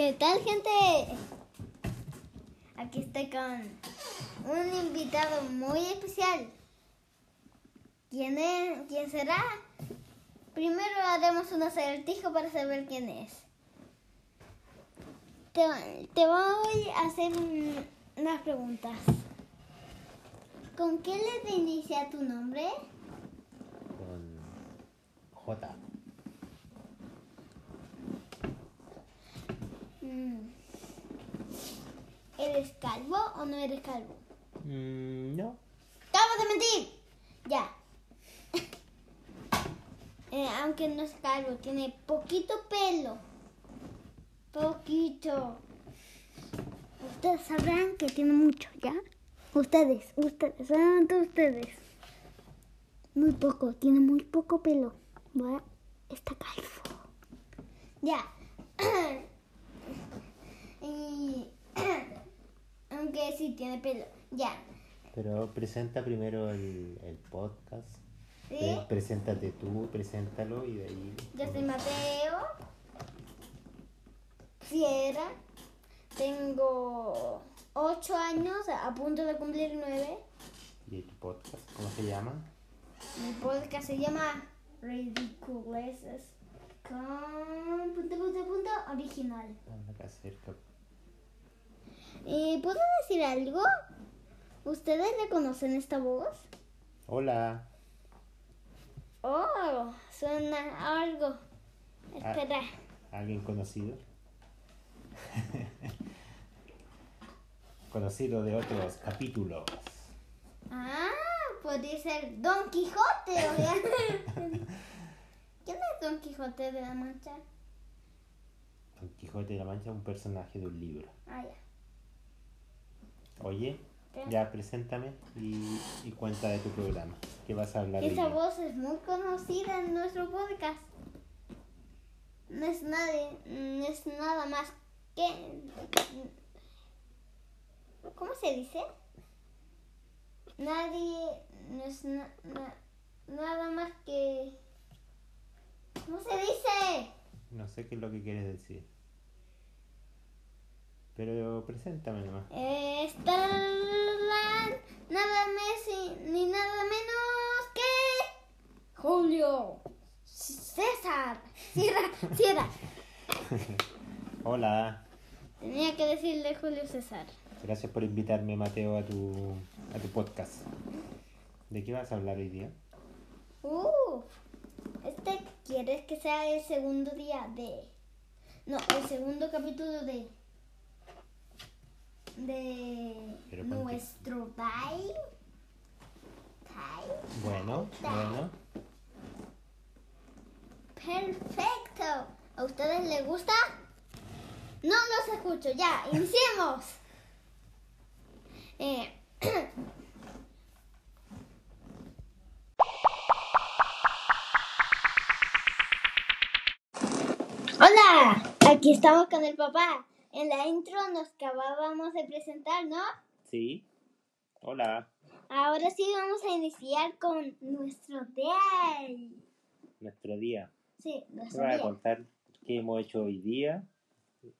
¿Qué tal, gente? Aquí estoy con un invitado muy especial. ¿Quién es? ¿Quién será? Primero haremos un acertijo para saber quién es. Te, te voy a hacer un- unas preguntas. ¿Con qué letra inicia tu nombre? con J. ¿Eres calvo o no eres calvo? Mm, no. ¡Acabo de mentir! Ya. Eh, aunque no es calvo, tiene poquito pelo. Poquito. Ustedes sabrán que tiene mucho, ¿ya? Ustedes, ustedes, solamente ustedes. Muy poco, tiene muy poco pelo. ¿va? Está calvo. Ya. y. aunque sí tiene pelo. Ya. Pero presenta primero el, el podcast. ¿Sí? Pre- preséntate tú, preséntalo y de ahí. Yo soy Mateo. Sierra. Tengo 8 años, a punto de cumplir 9. ¿Y tu podcast? ¿Cómo se llama? Mi podcast se llama Ridiculeces con punto, punto, punto original. Acá cerca. ¿Y puedo decir algo? ¿Ustedes reconocen esta voz? Hola. Oh, suena algo. Espera. ¿Alguien conocido? conocido de otros capítulos. Ah, podría ser Don Quijote. ¿Quién es Don Quijote de la Mancha? Don Quijote de la Mancha es un personaje de un libro. Ah, ya. Oye, ¿Qué? ya preséntame y, y cuenta de tu programa. ¿Qué vas a hablar Esa voz es muy conocida en nuestro podcast. No es nadie, no es nada más que. ¿Cómo se dice? Nadie, no es na- na- nada más que. ¿Cómo se dice? No sé qué es lo que quieres decir. Pero preséntame nomás. Está nada más ni nada menos que Julio César. Cierra, cierra. Hola, Tenía que decirle Julio César. gracias por invitarme Mateo a tu, a tu podcast. ¿De qué vas a hablar hoy día? Uh, este quieres que sea el segundo día de. No, el segundo capítulo de. De nuestro. Time. Bueno, bueno. Perfecto. ¿A ustedes les gusta? No los escucho. Ya, iniciemos. Eh, Hola, aquí estamos con el papá. En la intro nos acabábamos de presentar, ¿no? Sí. Hola. Ahora sí vamos a iniciar con nuestro day. Nuestro día. Sí, ¿Me nuestro vas a día. contar qué hemos hecho hoy día?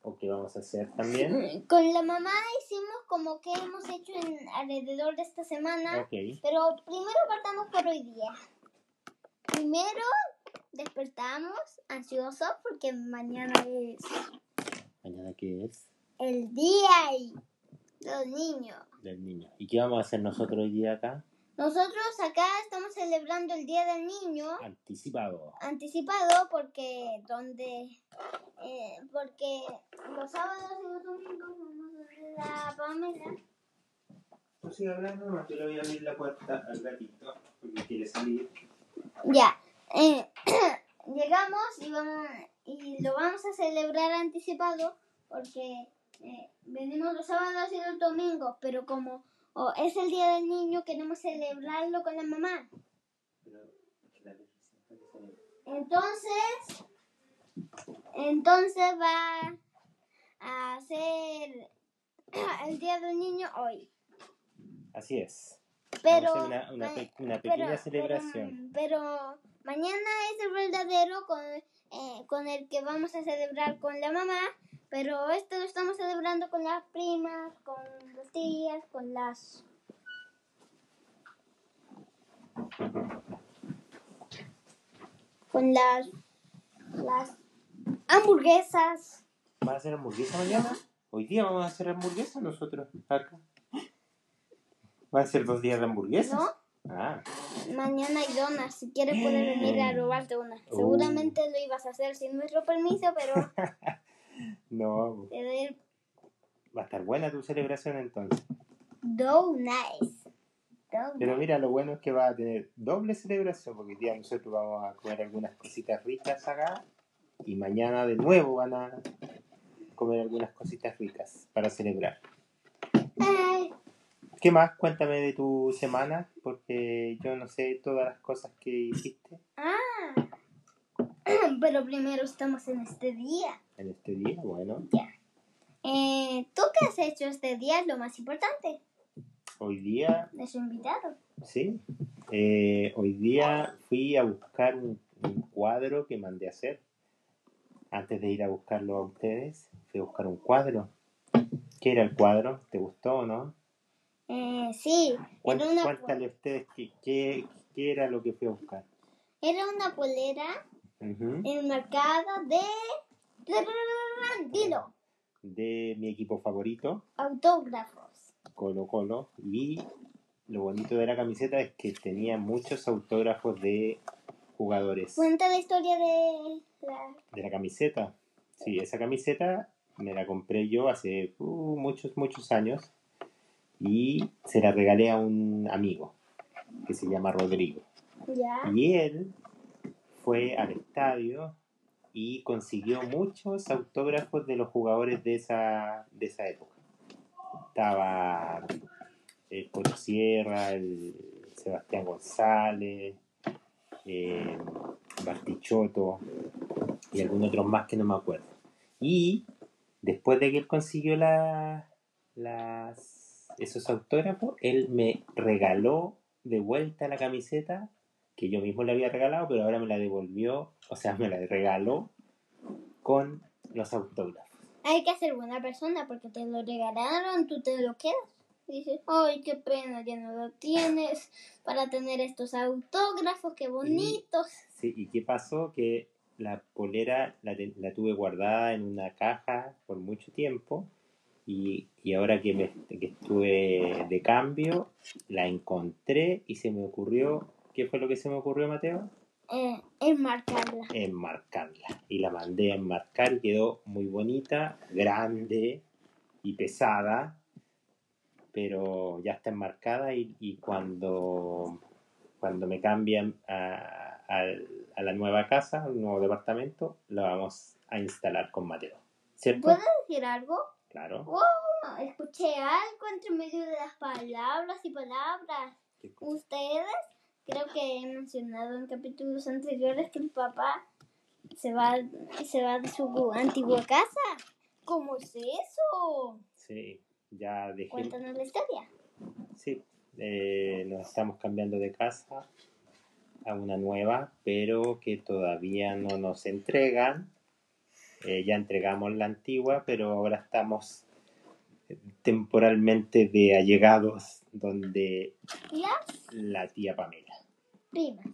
¿O qué vamos a hacer también? Con la mamá hicimos como que hemos hecho en alrededor de esta semana, Ok. pero primero partamos por hoy día. Primero despertamos ansiosos porque mañana es ¿Mañana qué es? el día y los niños. Del niño. ¿Y qué vamos a hacer nosotros hoy día acá? Nosotros acá estamos celebrando el Día del Niño Anticipado. anticipado porque donde eh, porque los sábados y los domingos vamos a ver a Pamela No sigue hablando, nomás yo le voy a abrir la puerta al gatito porque quiere salir. Ya, eh, llegamos y, vamos, y lo vamos a celebrar anticipado porque eh, venimos los sábados y los domingos, pero como oh, es el Día del Niño, queremos celebrarlo con la mamá. Entonces, entonces va a ser el Día del Niño hoy. Así es. Pero, una, una, ma- pe- una pero- pequeña celebración. Pero, pero mañana es el verdadero con, eh, con el que vamos a celebrar con la mamá, Pero esto lo estamos celebrando con las primas, con las tías, con las... Con las... Las hamburguesas. ¿Vas a hacer hamburguesa mañana? Hoy día vamos a hacer hamburguesa nosotros acá. ¿Va a ser dos días de hamburguesas? ¿No? Ah, Mañana hay donas. Si quieres puedes venir a robarte una. Seguramente lo ibas a hacer sin nuestro permiso, pero no. Va a estar buena tu celebración entonces. donuts. Donuts. Pero mira, lo bueno es que va a tener doble celebración, porque día nosotros vamos a comer algunas cositas ricas acá y mañana de nuevo van a comer algunas cositas ricas para celebrar. Ay, ¿Qué más? Cuéntame de tu semana, porque yo no sé todas las cosas que hiciste ah. Pero primero estamos en este día. en este día. Bueno, Eh, ¿Tú qué has hecho este día? Es lo más importante. hoy día, De su invitado. sí, eh, hoy día fui a buscar un, un cuadro que mandé a hacer. Antes de ir a buscarlo a ustedes, fui a buscar un cuadro. ¿Qué era el cuadro? ¿Te gustó o no? Eh, sí, Cuént- era una, Cuéntale a ustedes qué, era lo que fui a buscar. era una polera Ujú. enmarcada de... Dilo. De mi equipo favorito, Autógrafos. Colo Colo. Y lo bonito de la camiseta es que tenía muchos autógrafos de jugadores Cuenta la historia de la... de la camiseta. Sí, esa camiseta me la compré yo hace uh, muchos, muchos años y se la regalé a un amigo que se llama Rodrigo. Ya. Y él fue al estadio y consiguió muchos autógrafos de los jugadores de esa, de esa época. Estaba el Sierra, el Sebastián González, eh, Bartichotto y algún otro más que no me acuerdo. Y después de que él consiguió la- las, esos autógrafos, él me regaló de vuelta la camiseta que yo mismo le había regalado, pero ahora me la devolvió, o sea, me la regaló con los autógrafos. Hay que ser buena persona porque te lo regalaron, tú te lo quedas. Y dices, ay, qué pena, ya no lo tienes para tener estos autógrafos, qué bonitos. Sí, ¿y qué pasó? Que la polera la, la tuve guardada en una caja por mucho tiempo y, y ahora que, me, que estuve de cambio, la encontré y se me ocurrió, ¿qué fue lo que se me ocurrió, Mateo? Eh, enmarcarla. enmarcarla. Y la mandé a enmarcar y quedó muy bonita, grande y pesada, pero ya está enmarcada y, y cuando, cuando me cambian a, a- a la nueva casa, al nuevo departamento, la vamos a instalar con Mateo. ¿Cierto? ¿Puedo decir algo? Claro. Oh, escuché algo entre medio de las palabras y palabras. Ustedes, creo que he mencionado en capítulos anteriores que el papá se va, se va de su antigua casa. ¿Cómo es eso? Sí, ya dejé. Cuéntanos la historia. Sí, eh, nos estamos cambiando de casa a una nueva, pero que todavía no nos entregan. Eh, ya entregamos la antigua, pero ahora estamos temporalmente de allegados donde Las la tía Pamela. primas.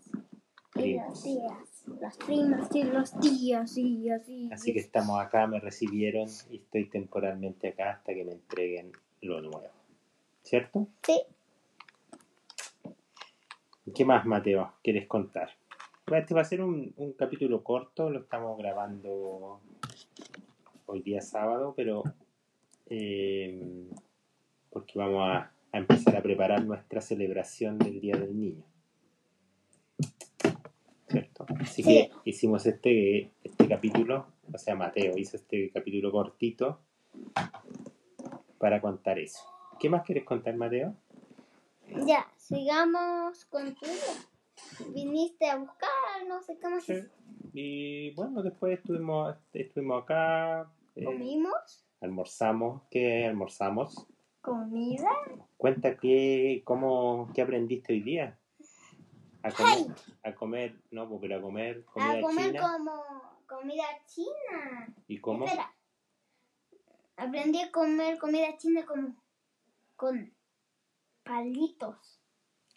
Y las tías. Las primas y los tíos y así. Así que estamos acá, me recibieron y estoy temporalmente acá hasta que me entreguen lo nuevo. ¿Cierto? Sí. ¿Qué más, Mateo, quieres contar? Este va a ser un, un capítulo corto, lo estamos grabando hoy día sábado, pero eh, porque vamos a, a empezar a preparar nuestra celebración del Día del Niño. ¿Cierto? Así Sí. que hicimos este, este capítulo, o sea, Mateo hizo este capítulo cortito para contar eso. ¿Qué más quieres contar, Mateo? Ya, sigamos contigo. Viniste a buscar, no sé qué más. Sí. Y bueno, después estuvimos, estuvimos acá, eh, ¿Comimos? almorzamos. ¿Qué almorzamos? ¿Comida? Cuenta qué, cómo, qué aprendiste hoy día. A comer, a comer, no, pero a comer comida a comer china. como comida china. ¿Y cómo? Espera. aprendí a comer comida china como con palitos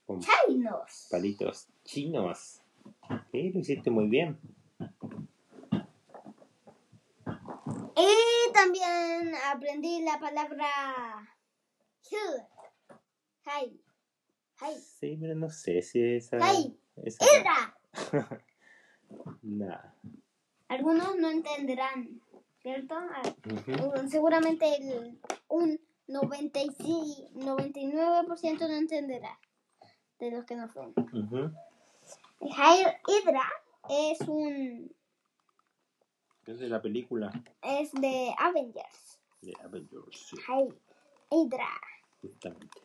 Con chinos. palitos chinos. Sí, lo hiciste muy bien. Y también aprendí la palabra. Hi. Hi. Sí, pero no sé si esa... Ay. esa. Nah. Algunos no entenderán, ¿cierto? Ah. Seguramente el, un 96, 99% no entenderá de los que no son. Ujú. Hail Hydra es un Es de la película es de Avengers. de Avengers, sí, Hydra. justamente.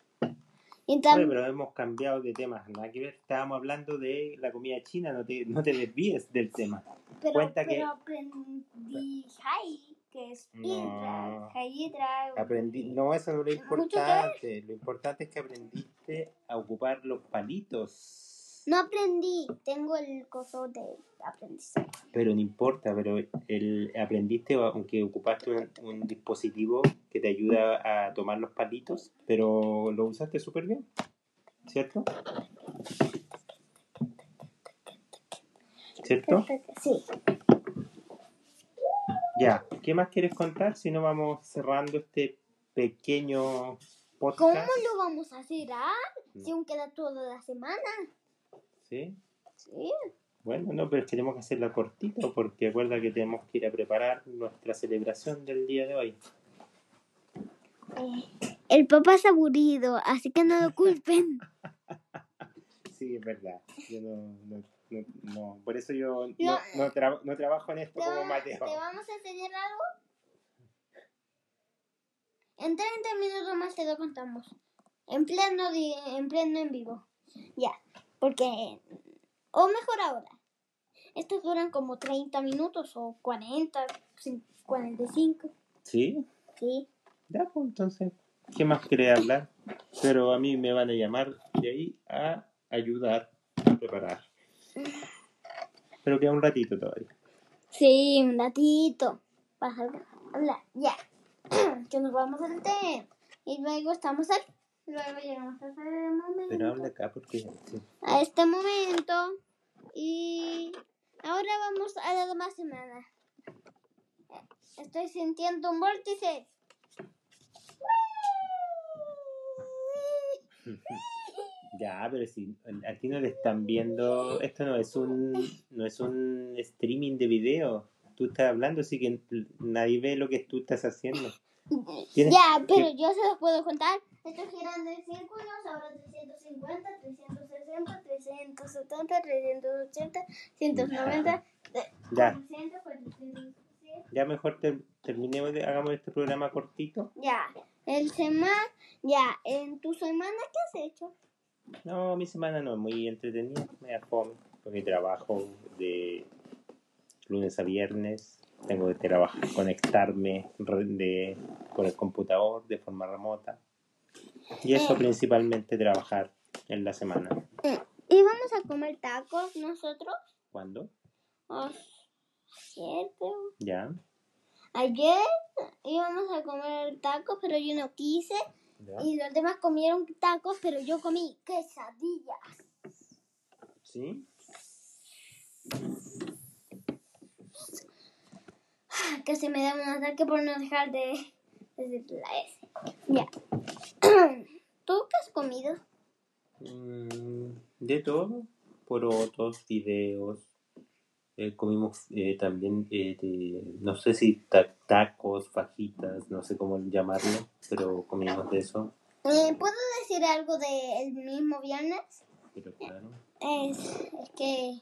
Y Oye, pero hemos cambiado de tema. Nada que ver. Estábamos hablando de la comida china. No te, no te desvíes del tema. pero, cuenta que- pero aprendí Hai, que es. No. Hydra. Aprendí. No, eso no es lo importante. Lo importante es que aprendiste a ocupar los palitos. No aprendí, tengo el coso de aprendizaje. Pero no importa, pero el, aprendiste, aunque ocupaste un, un dispositivo que te ayuda a tomar los palitos, pero lo usaste súper bien, ¿cierto? ¿Cierto? Sí. Ya, ¿qué más quieres contar? Si no vamos cerrando este pequeño ¿Cómo podcast. lo vamos a hacer? Ah? Si aún queda toda la semana. ¿Sí? Sí. Bueno, no, pero queremos que hacerla cortito porque acuerda que tenemos que ir a preparar nuestra celebración del día de hoy. Eh, el papá es aburrido, así que no lo culpen. Sí, es verdad. Yo no, no, no, no- por eso yo no, No. no, tra- no trabajo en esto ¿Te, como Mateo. te vamos a enseñar algo? En 30 minutos más te lo contamos. En pleno, en pleno en vivo. Ya. Porque. O mejor ahora. Estos duran como 30 minutos o 40, cin- 45. ¿Sí? Sí. Ya, pues entonces, ¿qué más querés hablar? Pero a mí me van a llamar de ahí a ayudar a preparar. Pero queda un ratito todavía. Sí, un ratito. Para hablar. Ya. que nos vamos al té. Y luego estamos aquí. Luego llegamos a ese momento. Pero habla acá porque... sí. a este momento y ahora vamos a la demás semana. Estoy sintiendo un vórtice. Ya, pero si a ti no le están viendo, esto no es un no es un streaming de video. Tú estás hablando, así que nadie ve lo que tú estás haciendo. Tienes Ya, pero yo se los puedo contar. Estoy girando en círculos, ahora 350, 360, 370, 380, 190, Ya, 400, 400. ya mejor ter- terminemos, de, hagamos este programa cortito. Ya, el semana, ya, en tu semana, ¿qué has hecho? No, mi semana no es muy entretenida, me da fome, porque trabajo de lunes a viernes, tengo que trabajar, conectarme de, con el computador de forma remota. Y eso Eh. principalmente trabajar en la semana. ¿Y vamos a comer tacos nosotros? ¿Cuándo? Oh, ¿Cierto? ¿Ya? Ayer íbamos a comer tacos, pero yo no quise. ¿Ya? Y los demás comieron tacos, pero yo comí quesadillas. ¿Sí? Que se me da un ataque por no dejar de decir la S. Ya. ¿Tú qué has comido? Mm, de todo, porotos, videos. Eh, comimos eh, también, eh, de- no sé si ta- tacos, fajitas, no sé cómo llamarlo, pero comimos de eso. Eh, ¿Puedo decir algo del mismo viernes? Pero claro. Es, es que...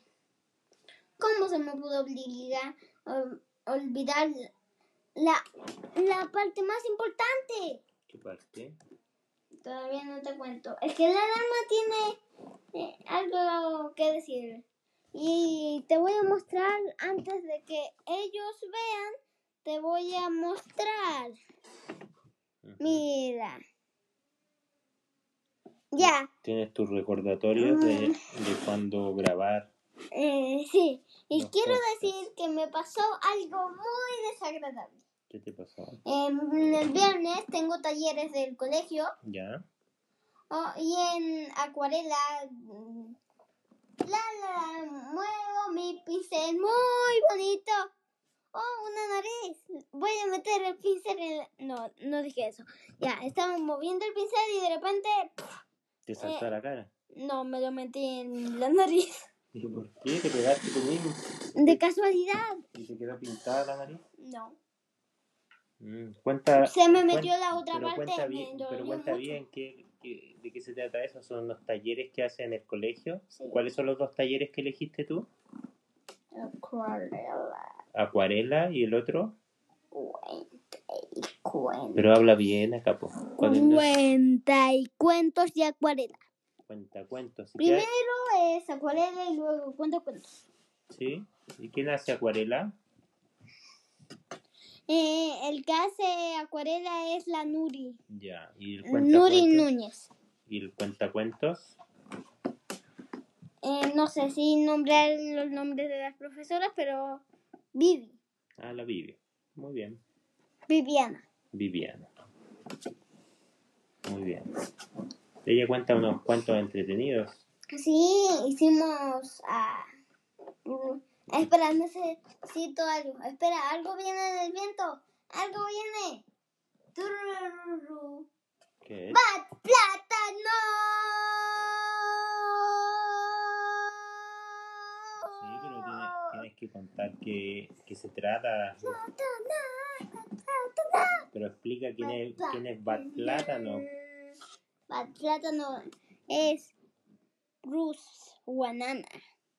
¿Cómo se me pudo obligar, ol- olvidar la, la parte más importante? ¿Qué parte? Todavía no te cuento. Es que la dama tiene eh, algo que decir. Y te voy a mostrar antes de que ellos vean. Te voy a mostrar. Mira. Ya. Tienes tus recordatorios de, de cuando grabar. Eh, sí. Y quiero podcasts. decir que me pasó algo muy desagradable. ¿Qué te pasó? En el viernes tengo talleres del colegio ¿Ya? oh, y en acuarela mm, la, la, muevo mi pincel muy bonito. Oh, una nariz. Voy a meter el pincel en la- No, no dije eso. Ya, estaba moviendo el pincel y de repente... ¿Te saltó a la cara? No, me lo metí en la nariz. ¿Y por qué? ¿Te pegaste tú mismo? De casualidad. ¿Y te quedó pintada la nariz? No. Mm, Cuenta... Se me metió la otra pero parte. Cuenta bien, pero cuenta mucho. bien qué- de qué se trata eso. Son los talleres que hacen en el colegio. Sí. ¿Cuáles son los dos talleres que elegiste tú? Acuarela. Acuarela y el otro. Cuenta y cuenta. Pero habla bien acá, po. Cuenta y cuentos y acuarela. Cuenta cuentos. ¿Y qué Primero hay? es acuarela y luego cuento cuentos. ¿Sí? ¿Y quién hace acuarela? Eh, el que hace acuarela es la Nuri. Ya. ¿Y el Nuri? Núñez. ¿Y el cuentacuentos? Eh, no sé si nombrar los nombres de las profesoras, pero Vivi, Ah, la Vivi. Muy bien. Viviana. Viviana. Muy bien. Ella cuenta unos cuentos entretenidos. Sí, hicimos a... espera, necesito algo. Espera, algo viene del viento. Algo viene. ¿Qué? ¡Bat plátano! Sí, pero tienes, tienes que contar qué, qué se trata. Pero explica quién es, quién es Bat Plátano. Bat plátano es Bruce Guanana.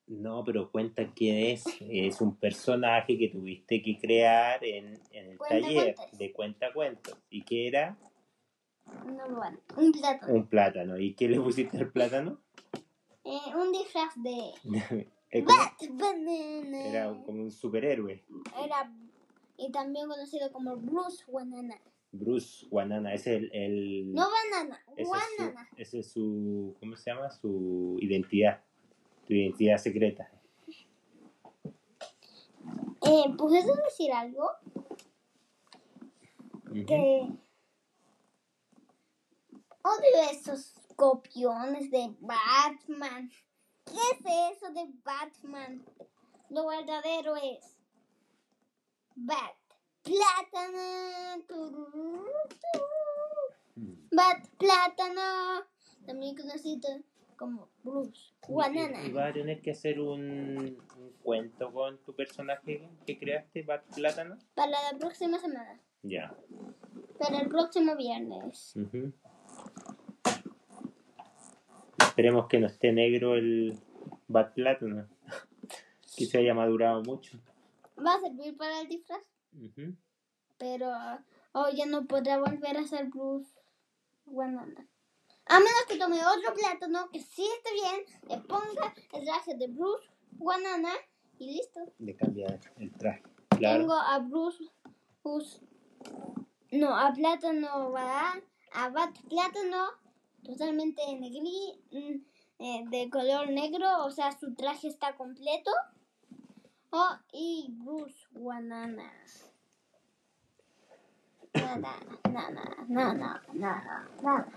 No, pero cuenta quién es. Es un personaje que tuviste que crear en, en el taller de cuentacuentos. ¿Y qué era? No, bueno, un plátano. Un plátano. ¿Y qué le pusiste al plátano? Eh, un disfraz de Es como- Bat Banana. era como un superhéroe. Era- y también conocido como Bruce Guanana. Bruce Guanana. Ese es el, el- No banana, ese es, su, guanana. ese es su. ¿Cómo se llama? Su identidad. Tu identidad secreta. Eh, ¿Puedes decir algo? Que odio esos copiones de Batman. ¿Qué es eso de Batman? Lo verdadero es Bat Plátano. Mm. Bat Plátano. También conocido como Bruce Guanana. Y, y vas a tener que hacer un, un cuento con tu personaje que creaste, Bat Plátano. Para la próxima semana. Ya. Para el próximo viernes. Esperemos que no esté negro el Bat Plátano. que se haya madurado mucho. Va a servir para el disfraz. Pero hoy ya no podrá volver a ser Bruce Banana. A menos que tome otro plátano que sí esté bien, le ponga el traje de Bruce Banana y listo. Le cambia el traje. Claro. Tengo a Bruce, Bruce- no, a plátano, ¿verdad? A Bat Plátano, totalmente negri, mm, eh, de color negro, o sea, su traje está completo. Oh, y Bruce Banana. Nada, nada, nada, nada, nada.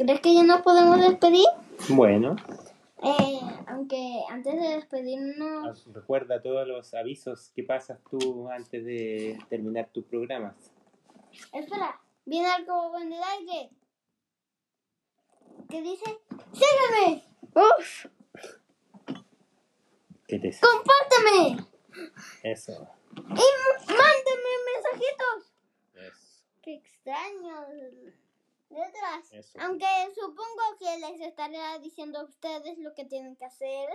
¿Crees que ya nos podemos despedir? Bueno, Eh, aunque antes de despedirnos, recuerda todos los avisos que pasas tú antes de terminar tus programas. espera, viene algo en el aire. ¿Qué dice? ¡Sígueme! ¡Uf! ¿Qué te ¡Compárteme! Eso. ¡Y m- mándeme mensajitos! Eso. ¡Qué extraño! Letras. Eso. Aunque supongo que les estaré diciendo a ustedes lo que tienen que hacer.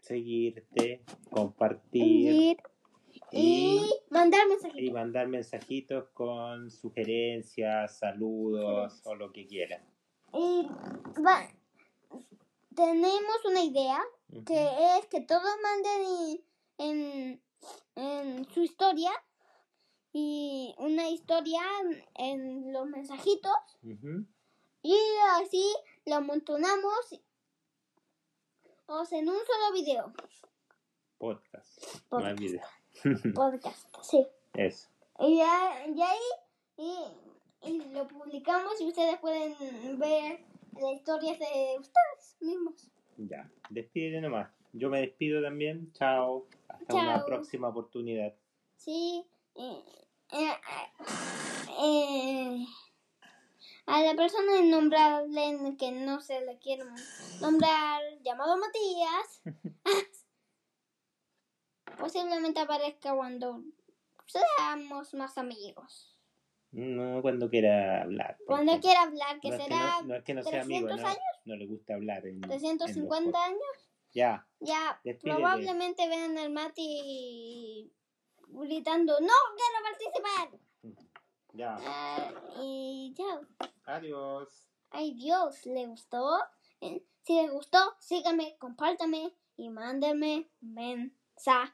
Seguirte, compartir Y, y, mandar y mensajitos. mandar mensajitos con sugerencias, saludos o lo que quieran. Y va- tenemos una idea que es que todos manden y- en, en su historia y una historia en los mensajitos y así lo amontonamos o sea, en un solo video. Podcast. No Podcast. video. Podcast, sí. Eso. Y ya, ya ahí y, y lo publicamos y ustedes pueden ver las historias de ustedes mismos. Ya. Despídete nomás. Yo me despido también. Chao. Hasta una próxima oportunidad. Sí. Eh, a la persona innombrable que no se le quiere nombrar, llamado Matías, posiblemente aparezca cuando seamos más amigos. No cuando quiera hablar. Cuando quiera hablar, que no es será no, no es que no sea amigo, 300 no, años. no le gusta hablar. En, en los 350 podcasts. años, Ya. ya Despídete. probablemente vean al Mati gritando, no quiero participar. Ya. Ah, y ya. Adiós. Ay Dios, ¿le gustó? Eh, Si les gustó, síganme, compártame y mándenme mensajitos.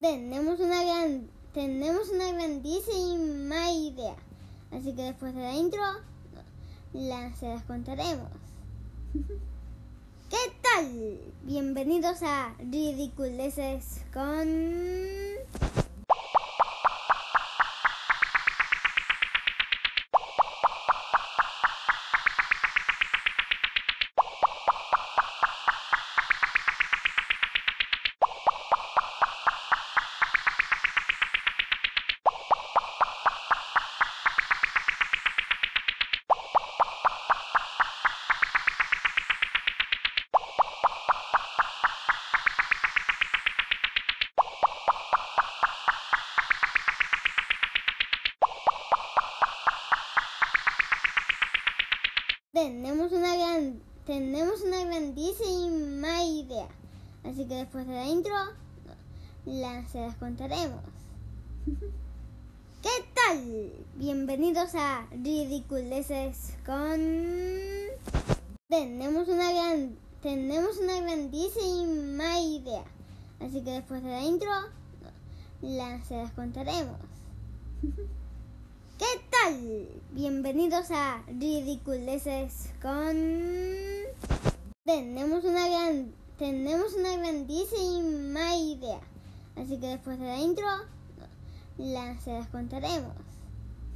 Tenemos una gran, tenemos una grandísima idea. Así que después de la intro, la, se las contaremos. Bienvenidos a Ridiculeces con... Tenemos una gran, tenemos una grandísima idea. Así que después de la intro, la, se las contaremos. ¿Qué tal? Bienvenidos a Ridiculeces con... Tenemos una gran, tenemos una grandísima idea. Así que después de la intro, la, se las contaremos. ¿Qué tal? Bienvenidos a Ridiculeces con... Tenemos una gran, tenemos una grandísima idea. Así que después de la intro, la, se las contaremos.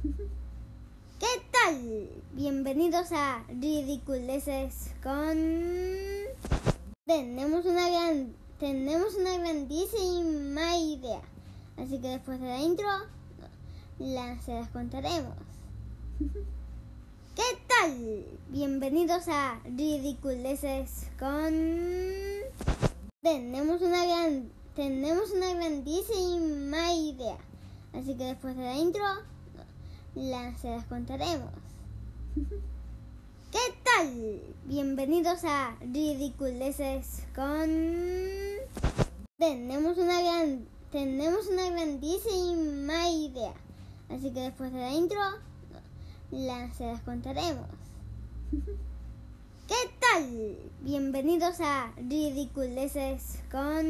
¿Qué tal? Bienvenidos a Ridiculeces con... Tenemos una gran, tenemos una grandísima idea. Así que después de la intro, la, se las contaremos. ¿Qué tal? Bienvenidos a Ridiculeces con... Tenemos una gran, tenemos una grandísima idea. Así que después de la intro, la, se las contaremos. ¿Qué tal? Bienvenidos a Ridiculeces con... Tenemos una gran, tenemos una grandísima idea. Así que después de la intro, la, se las contaremos. ¿Qué tal? Bienvenidos a Ridiculeces con...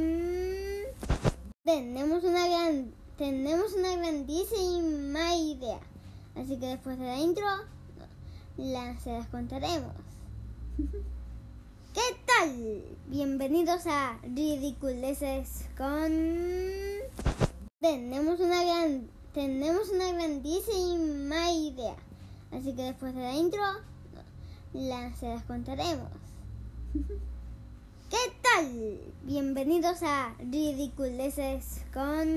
Tenemos una gran, tenemos una grandísima idea. Así que después de la intro, la, se las contaremos. ¿Qué tal? Bienvenidos a Ridiculeces con... Tenemos una gran, tenemos una grandísima idea. Así que después de la intro, la, se las contaremos. ¿Qué tal? Bienvenidos a Ridiculeces con...